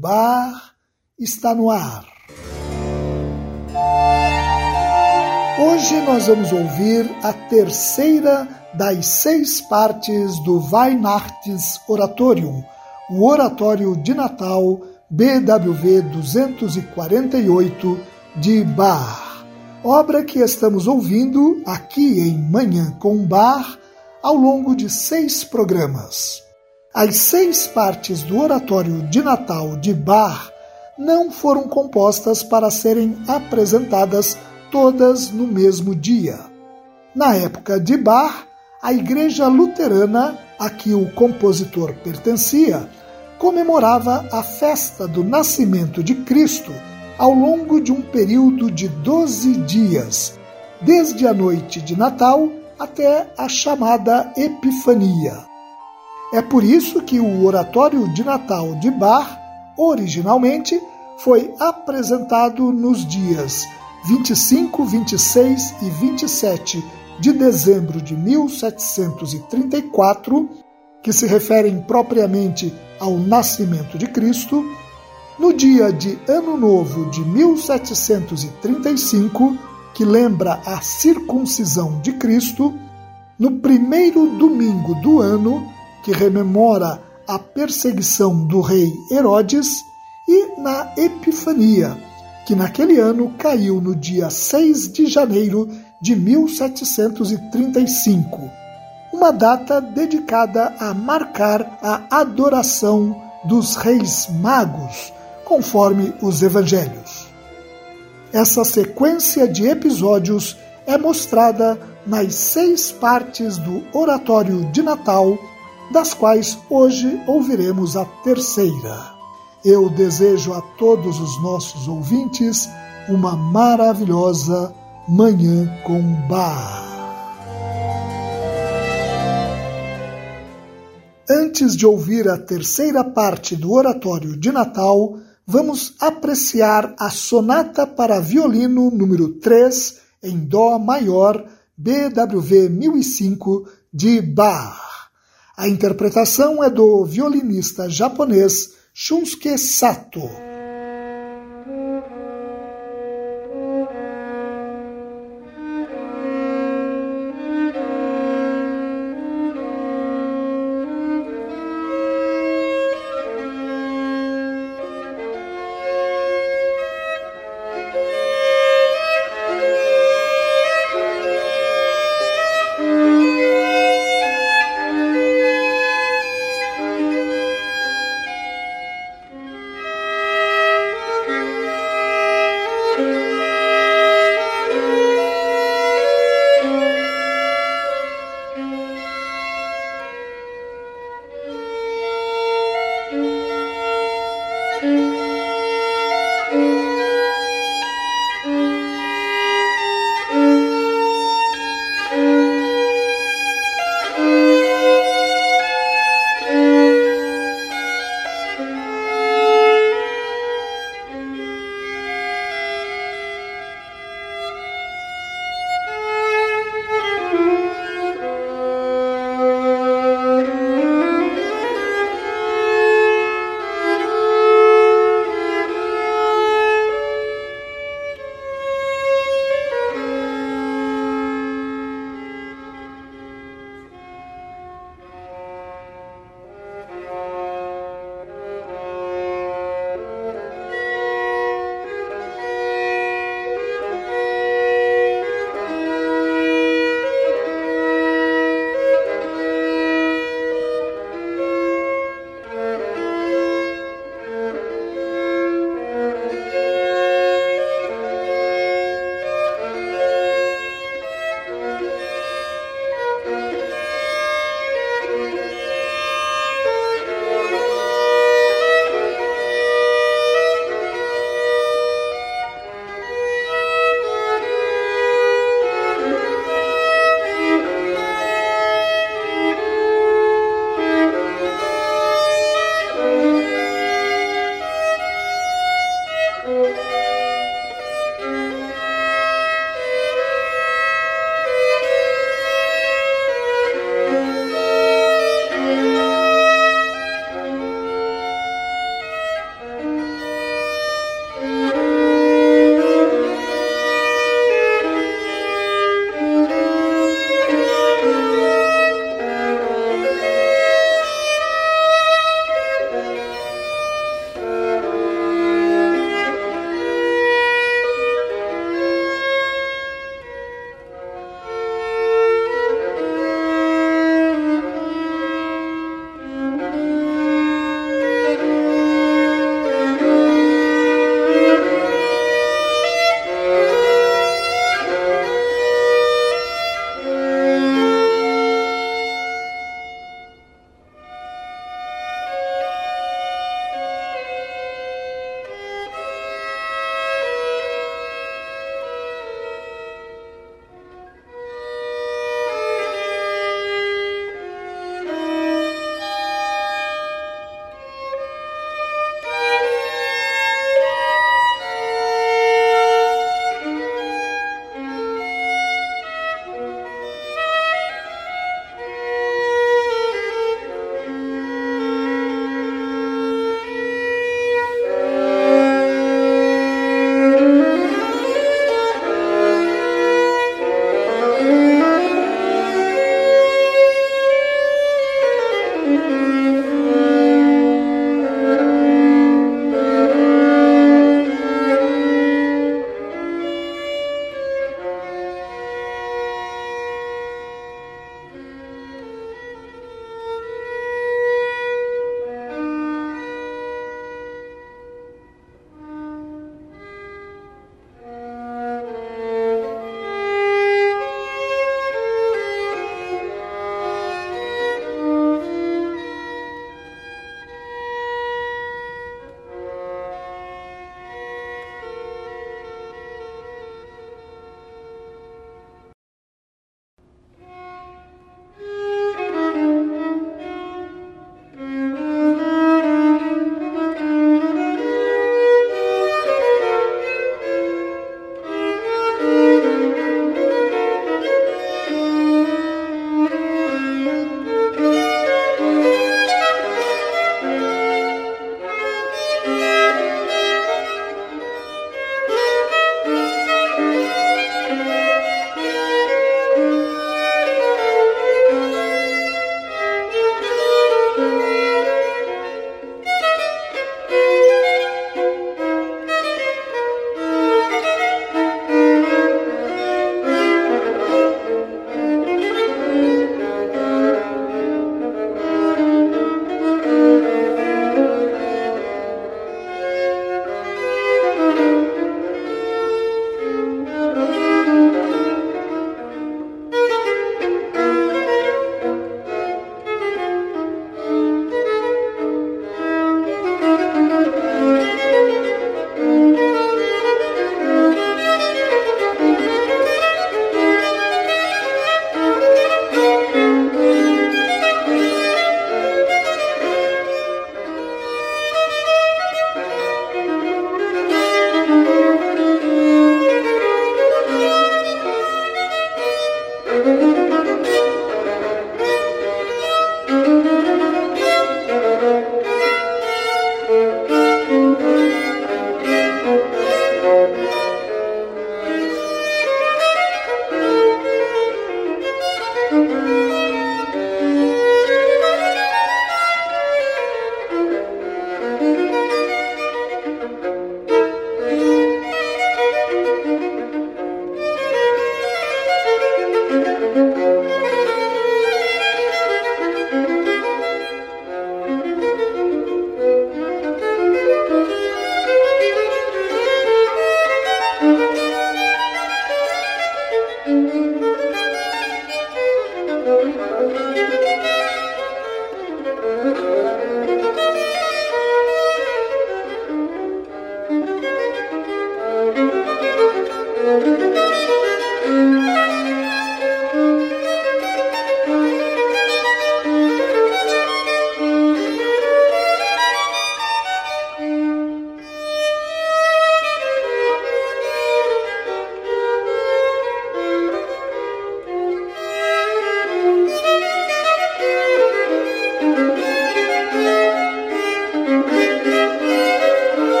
bar está no ar. Hoje nós vamos ouvir a terceira das seis partes do Weihnachts Oratorium, o Oratório de Natal BWV 248 de Bach, obra que estamos ouvindo aqui em Manhã com Bar ao longo de seis programas. As seis partes do Oratório de Natal de Bach não foram compostas para serem apresentadas todas no mesmo dia. Na época de Bach, a Igreja Luterana, a que o compositor pertencia, comemorava a festa do nascimento de Cristo ao longo de um período de doze dias, desde a noite de Natal até a chamada Epifania. É por isso que o Oratório de Natal de Bach, originalmente, foi apresentado nos dias 25, 26 e 27 de dezembro de 1734, que se referem propriamente ao nascimento de Cristo, no dia de Ano Novo de 1735, que lembra a circuncisão de Cristo, no primeiro domingo do ano que rememora a perseguição do rei Herodes, e na Epifania, que naquele ano caiu no dia 6 de janeiro de 1735, uma data dedicada a marcar a adoração dos reis magos, conforme os evangelhos. Essa sequência de episódios é mostrada nas seis partes do Oratório de Natal das quais hoje ouviremos a terceira. Eu desejo a todos os nossos ouvintes uma maravilhosa Manhã com Bar. Antes de ouvir a terceira parte do Oratório de Natal, vamos apreciar a Sonata para Violino número 3 em Dó maior, BWV 1005 de Bach. A interpretação é do violinista japonês Shunsuke Sato.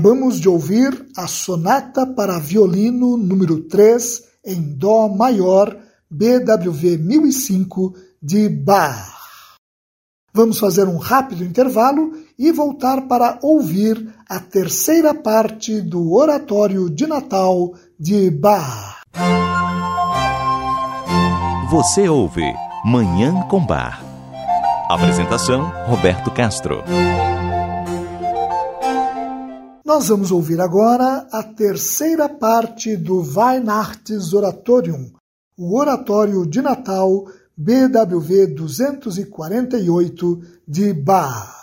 Acabamos de ouvir a Sonata para Violino número 3 em Dó maior, BWV 1005 de Bach. Vamos fazer um rápido intervalo e voltar para ouvir a terceira parte do Oratório de Natal de Bach. Você ouve Manhã com Bar. Apresentação: Roberto Castro. Nós vamos ouvir agora a terceira parte do Weihnachtsoratorium, o Oratório de Natal BWV 248 de Bach.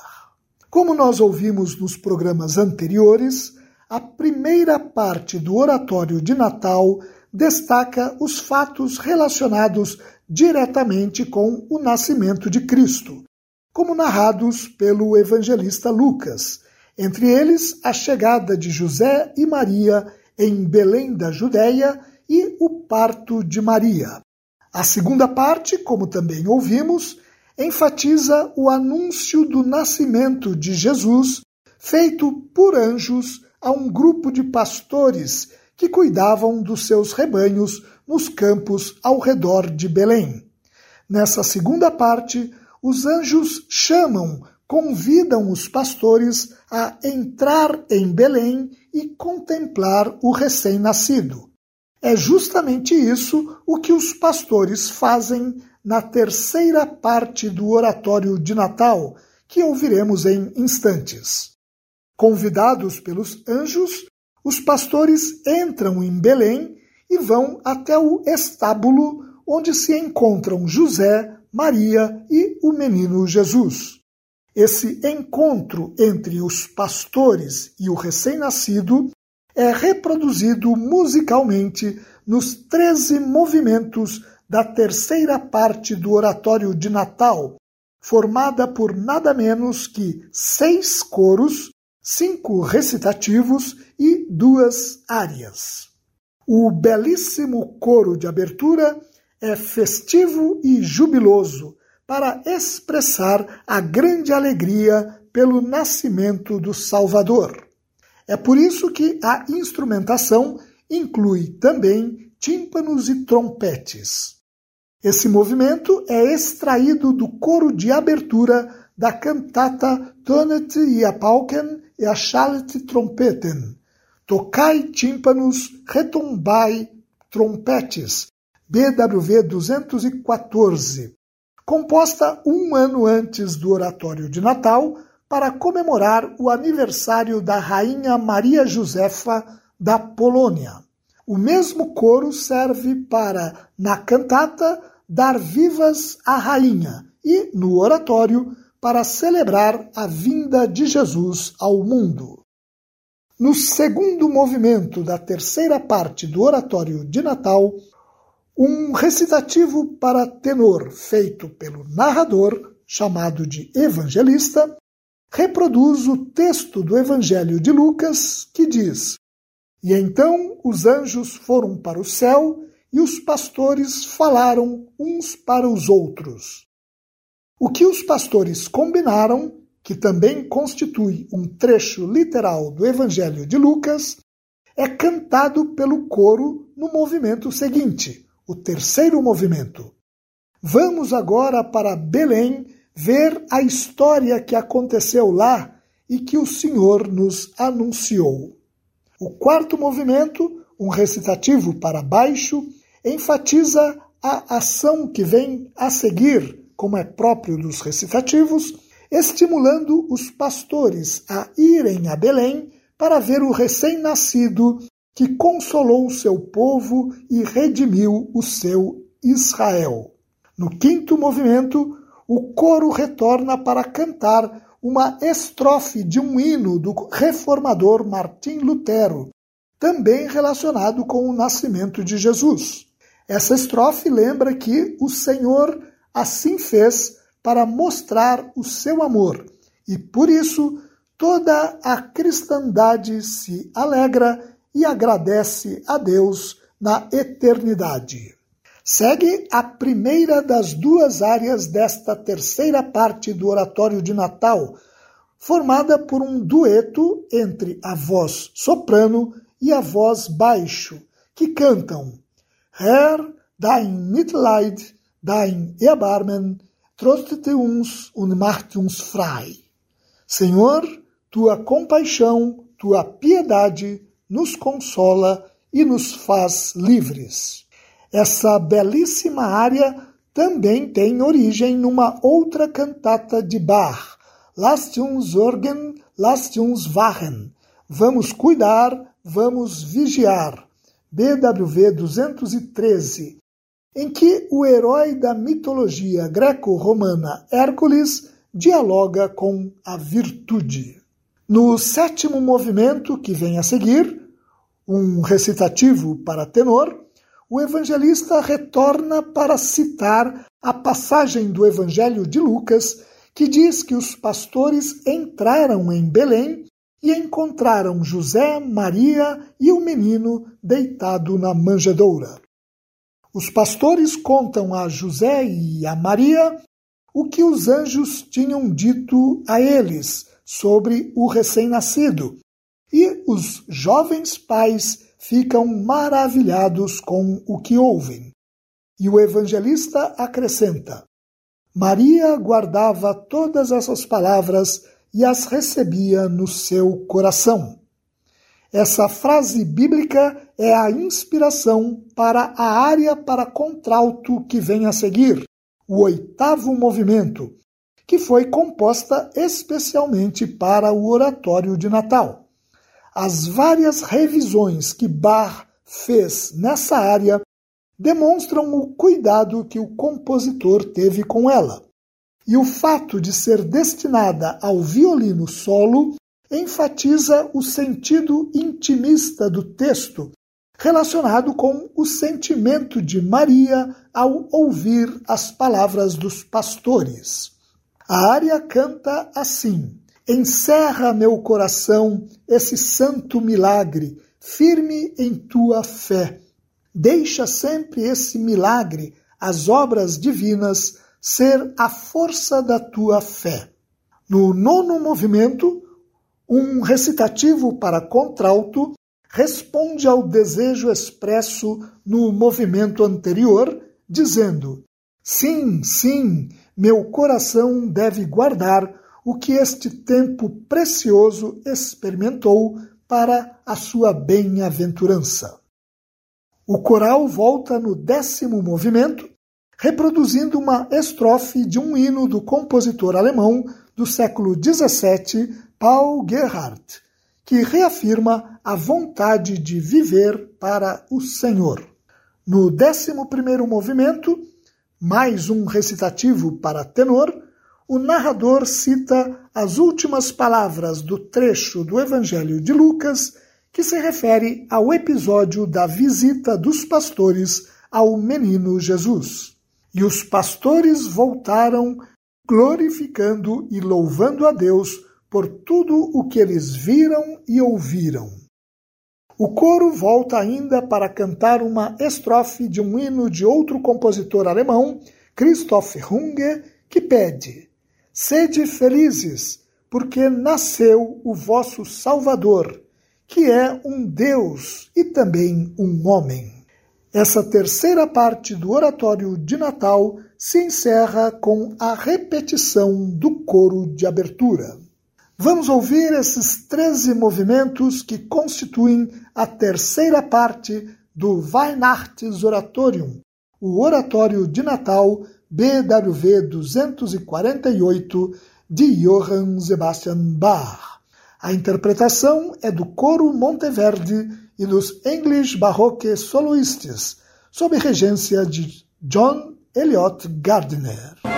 Como nós ouvimos nos programas anteriores, a primeira parte do Oratório de Natal destaca os fatos relacionados diretamente com o nascimento de Cristo, como narrados pelo evangelista Lucas, entre eles a chegada de José e Maria em Belém da Judéia e o parto de Maria. A segunda parte, como também ouvimos, enfatiza o anúncio do nascimento de Jesus, feito por anjos a um grupo de pastores que cuidavam dos seus rebanhos nos campos ao redor de Belém. Nessa segunda parte, os anjos chamam convidam os pastores a entrar em Belém e contemplar o recém-nascido. É justamente isso o que os pastores fazem na terceira parte do oratório de Natal, que ouviremos em instantes. Convidados pelos anjos, os pastores entram em Belém e vão até o estábulo onde se encontram José, Maria e o menino Jesus. Esse encontro entre os pastores e o recém-nascido é reproduzido musicalmente nos 13 movimentos da terceira parte do Oratório de Natal, formada por nada menos que seis coros, cinco recitativos e duas áreas. O belíssimo coro de abertura é festivo e jubiloso, para expressar a grande alegria pelo nascimento do Salvador. É por isso que a instrumentação inclui também tímpanos e trompetes. Esse movimento é extraído do coro de abertura da cantata Tonet e a Pauken e a Schallet Trompeten. Tocai tímpanos, retumbai trompetes. BWV 214, composta um ano antes do Oratório de Natal para comemorar o aniversário da Rainha Maria Josefa da Polônia. O mesmo coro serve para, na cantata, dar vivas à Rainha e, no oratório, para celebrar a vinda de Jesus ao mundo. No segundo movimento da terceira parte do Oratório de Natal, um recitativo para tenor feito pelo narrador, chamado de evangelista, reproduz o texto do Evangelho de Lucas, que diz: E então os anjos foram para o céu e os pastores falaram uns para os outros. O que os pastores combinaram, que também constitui um trecho literal do Evangelho de Lucas, é cantado pelo coro no movimento seguinte o terceiro movimento. Vamos agora para Belém ver a história que aconteceu lá e que o Senhor nos anunciou. O quarto movimento, um recitativo para baixo, enfatiza a ação que vem a seguir, como é próprio dos recitativos, estimulando os pastores a irem a Belém para ver o recém-nascido que consolou o seu povo e redimiu o seu Israel. No quinto movimento, o coro retorna para cantar uma estrofe de um hino do reformador Martim Lutero, também relacionado com o nascimento de Jesus. Essa estrofe lembra que o Senhor assim fez para mostrar o seu amor, e por isso toda a cristandade se alegra e agradece a Deus na eternidade. Segue a primeira das duas áreas desta terceira parte do Oratório de Natal, formada por um dueto entre a voz soprano e a voz baixo, que cantam Herr, dein Mitleid, dein Erbarmen, trostet uns und macht uns frei. Senhor, tua compaixão, tua piedade nos consola e nos faz livres. Essa belíssima área também tem origem numa outra cantata de Bach, Lasst uns sorgen, lasst uns wachen. Vamos cuidar, vamos vigiar. BWV 213, em que o herói da mitologia greco-romana Hércules dialoga com a virtude. No sétimo movimento que vem a seguir, um recitativo para tenor, o evangelista retorna para citar a passagem do Evangelho de Lucas que diz que os pastores entraram em Belém e encontraram José, Maria e o menino deitado na manjedoura. Os pastores contam a José e a Maria o que os anjos tinham dito a eles sobre o recém-nascido, e os jovens pais ficam maravilhados com o que ouvem. E o evangelista acrescenta: Maria guardava todas essas palavras e as recebia no seu coração. Essa frase bíblica é a inspiração para a área para contralto que vem a seguir, o oitavo movimento, que foi composta especialmente para o oratório de Natal. As várias revisões que Bach fez nessa área demonstram o cuidado que o compositor teve com ela. E o fato de ser destinada ao violino solo enfatiza o sentido intimista do texto, relacionado com o sentimento de Maria ao ouvir as palavras dos pastores. A área canta assim: Encerra meu coração esse santo milagre, firme em tua fé Deixa sempre esse milagre, as obras divinas, ser a força da tua fé. No nono movimento, um recitativo para contralto responde ao desejo expresso no movimento anterior, dizendo: Sim, sim, meu coração deve guardar o que este tempo precioso experimentou para a sua bem-aventurança. O coral volta no décimo movimento, reproduzindo uma estrofe de um hino do compositor alemão do século XVII, Paul Gerhardt, que reafirma a vontade de viver para o Senhor. No décimo primeiro movimento, mais um recitativo para tenor, o narrador cita as últimas palavras do trecho do Evangelho de Lucas que se refere ao episódio da visita dos pastores ao menino Jesus. E os pastores voltaram glorificando e louvando a Deus por tudo o que eles viram e ouviram. O coro volta ainda para cantar uma estrofe de um hino de outro compositor alemão, Christoph Runge, que pede: Sede felizes, porque nasceu o vosso Salvador que é um Deus e também um homem. Essa terceira parte do oratório de Natal se encerra com a repetição do coro de abertura. Vamos ouvir esses 13 movimentos que constituem a terceira parte do Weihnachtsoratorium, o Oratório de Natal BWV 248 de Johann Sebastian Bach. A interpretação é do Coro Monteverde e dos English Baroque Soloists, sob regência de John Eliot Gardiner.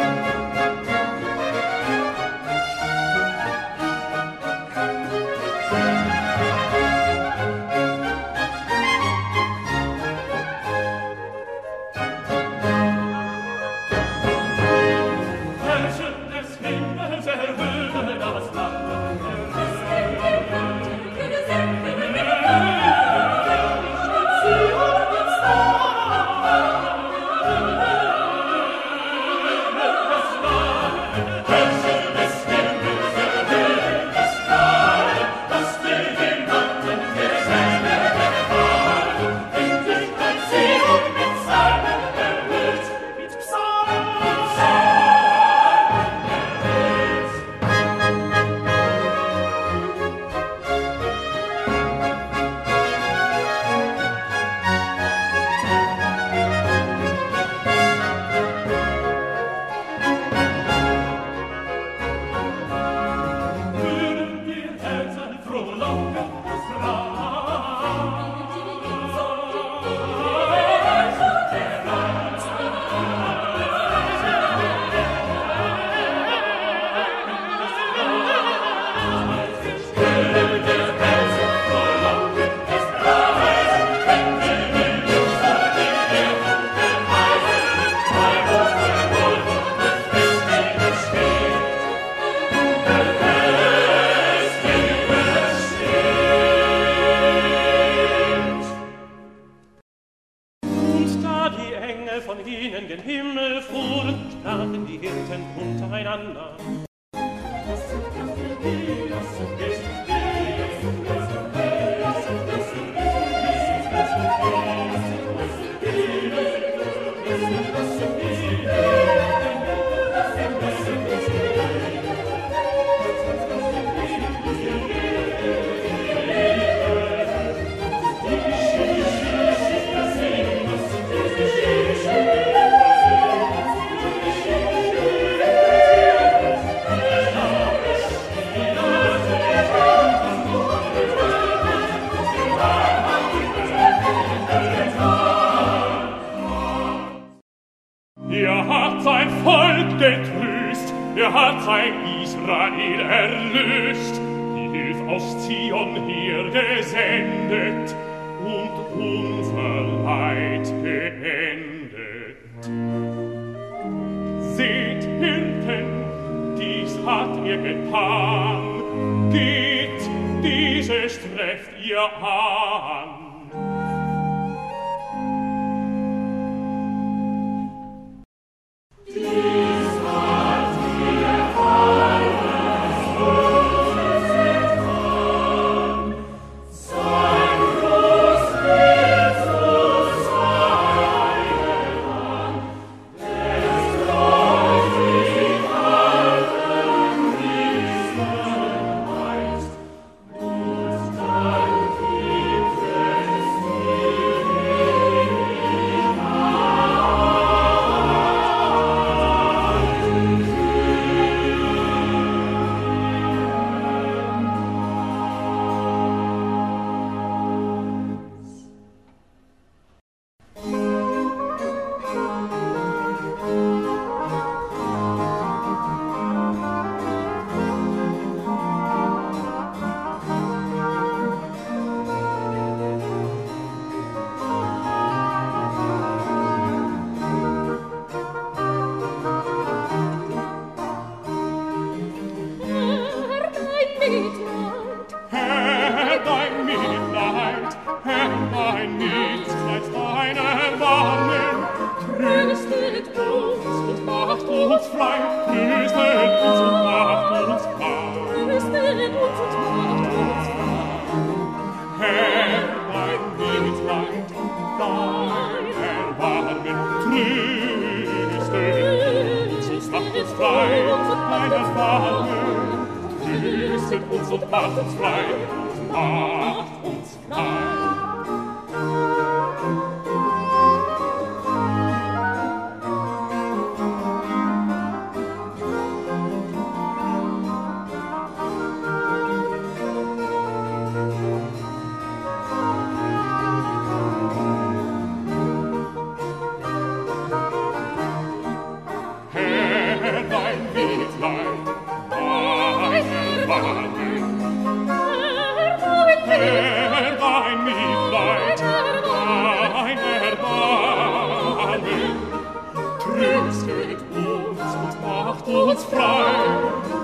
uns frei,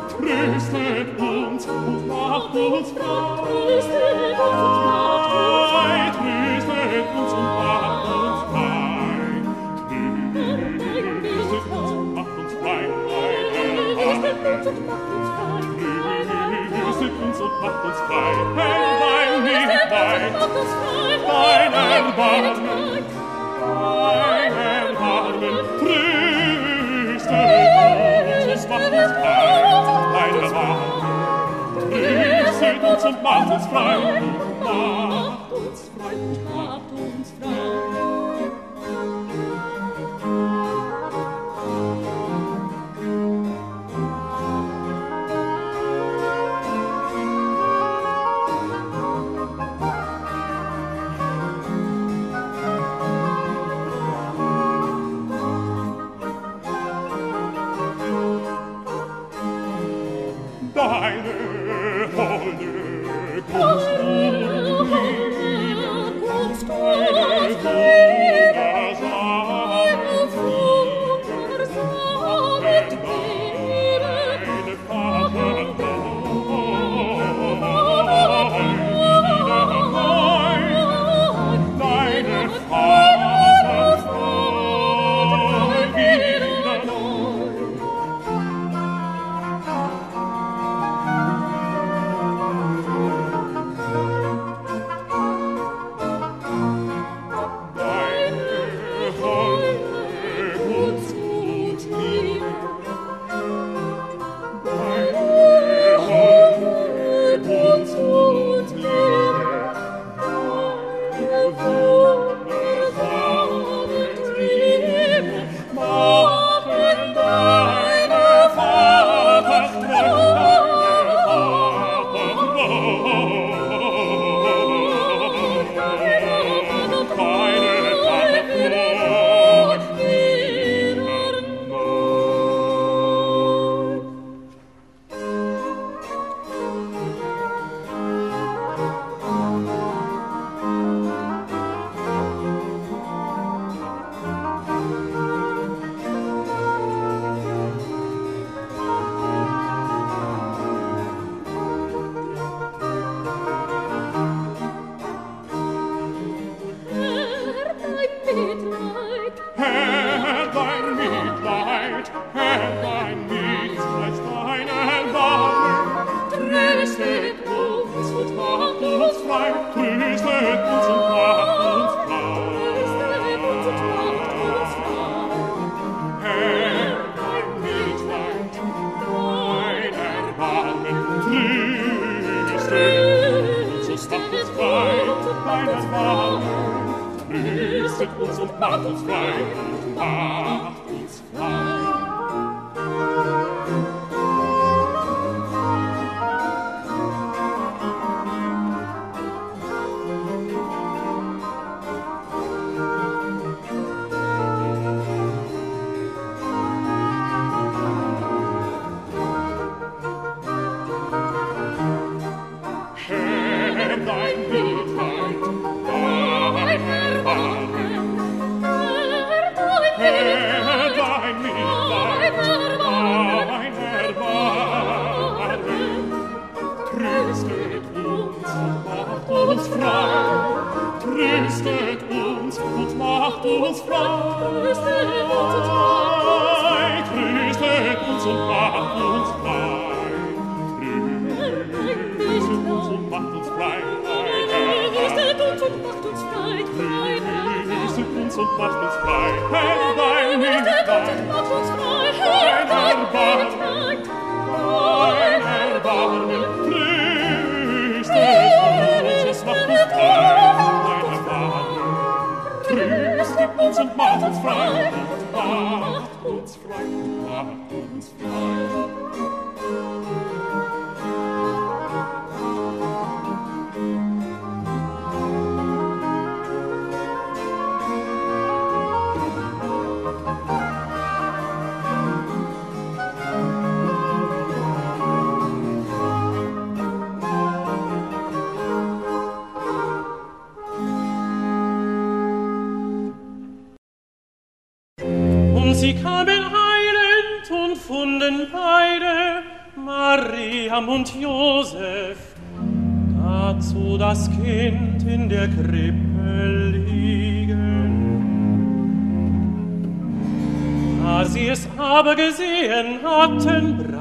tröstet uns und macht uns frei, tröstet uns und macht uns frei, tröstet uns und macht uns frei, tröstet uns und macht uns frei, tröstet uns und macht uns frei, tröstet uns und macht uns frei, wacht uns frei, reisend uns und wacht uns frei, wacht uns frei, reisend uns und Lieb, uns frei, uns macht uns frei, deine Hand. Tröstet uns und macht uns frei, macht uns frei, macht uns frei. frei. Tröstet uns und macht uns frei. Tröstet uns und macht uns frei. Tröstet uns und macht uns frei. Tröstet uns und macht macht uns frei. Herr, dein Licht, dein Herr, dein Erbarmen, dein und macht uns frei, und macht uns frei, und macht uns frei.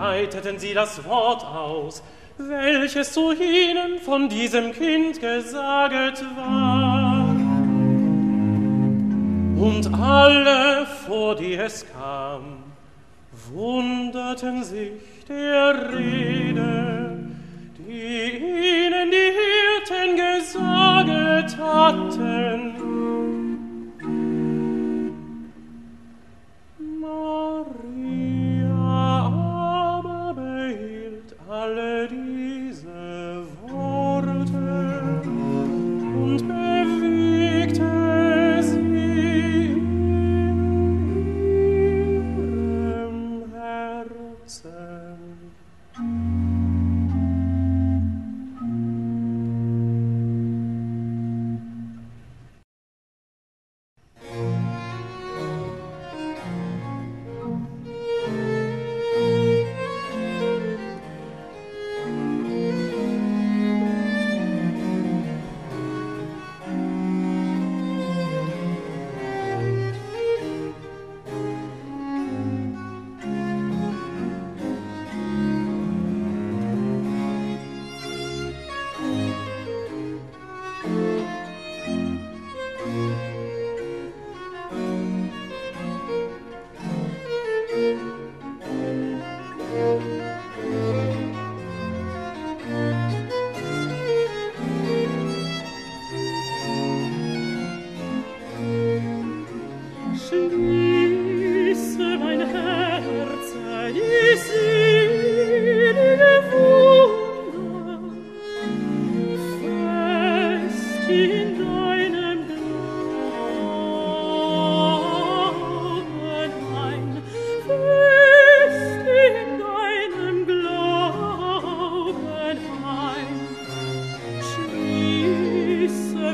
breiteten sie das Wort aus, welches zu ihnen von diesem Kind gesaget war. Und alle, vor die es kam, wunderten sich der Rede, die ihnen die Hirten gesaget hatten.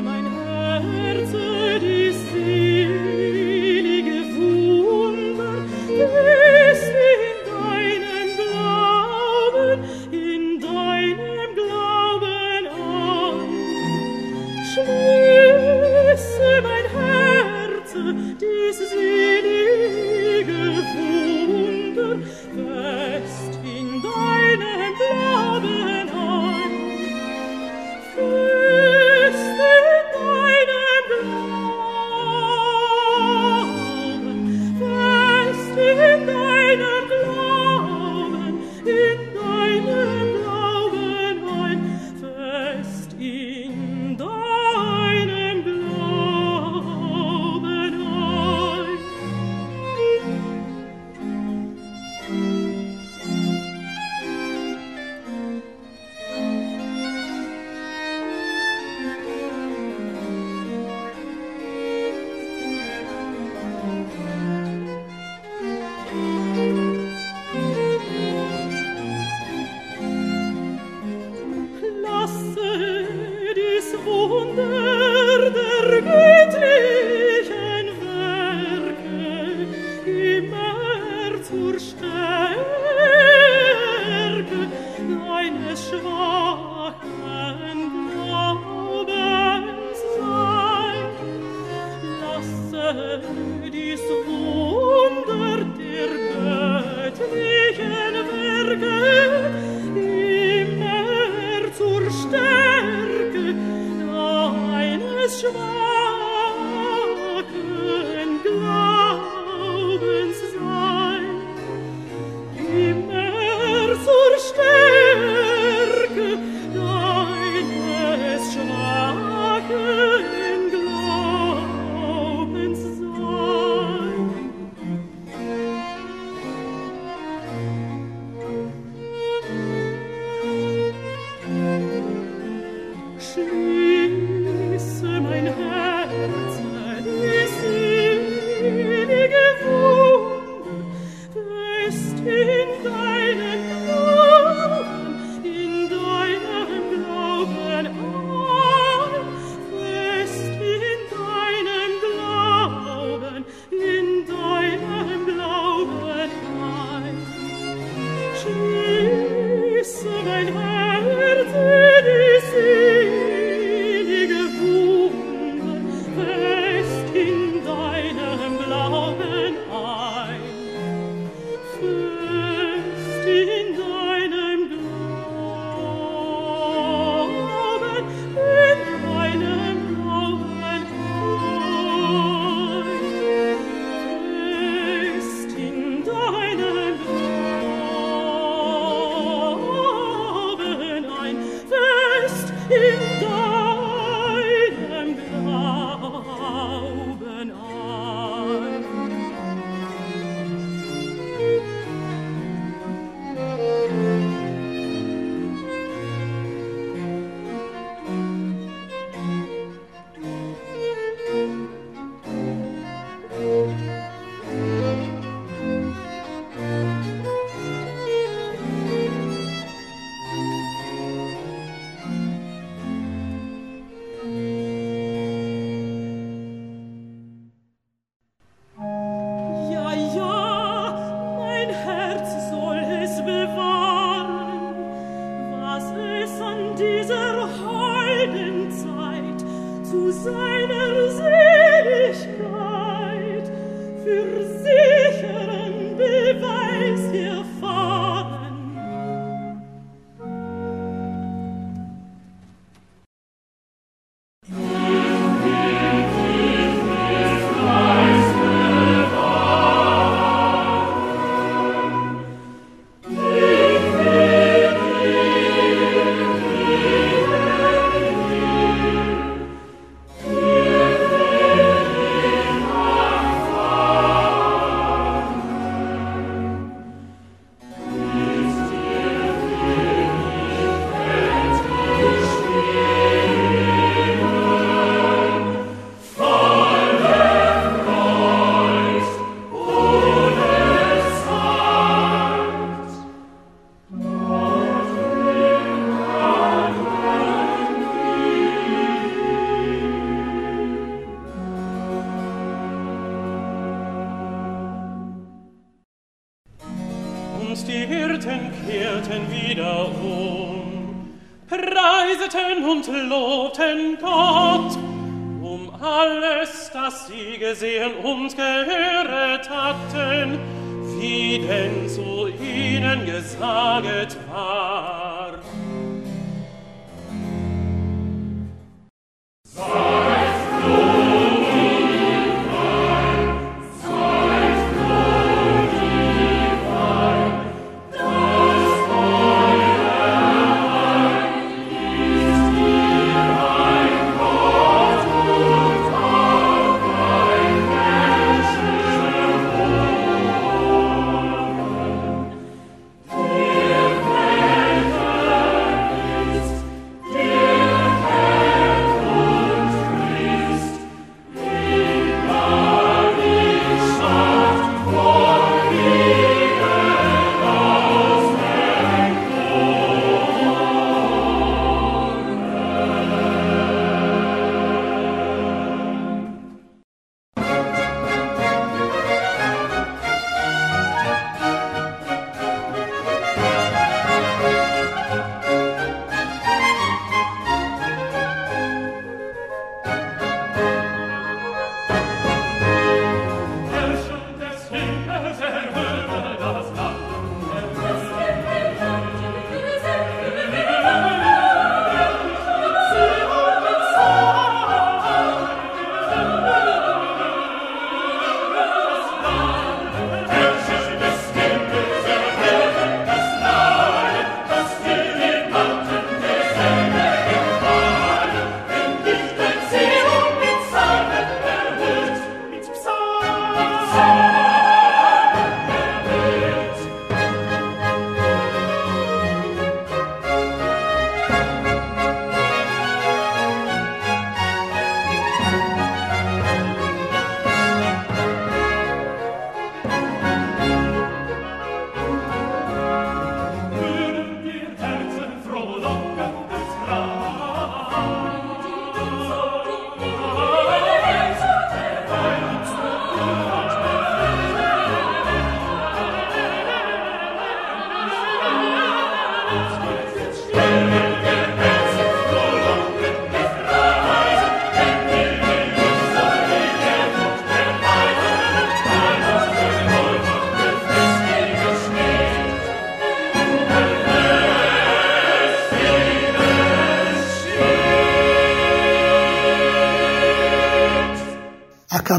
mein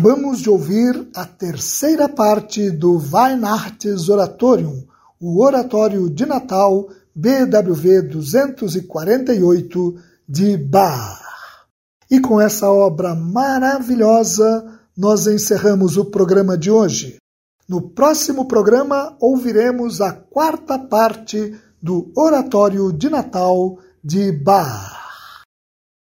Acabamos de ouvir a terceira parte do Weihnachts Oratorium, o Oratório de Natal BWV 248 de Bach. E com essa obra maravilhosa, nós encerramos o programa de hoje. No próximo programa, ouviremos a quarta parte do Oratório de Natal de Bach.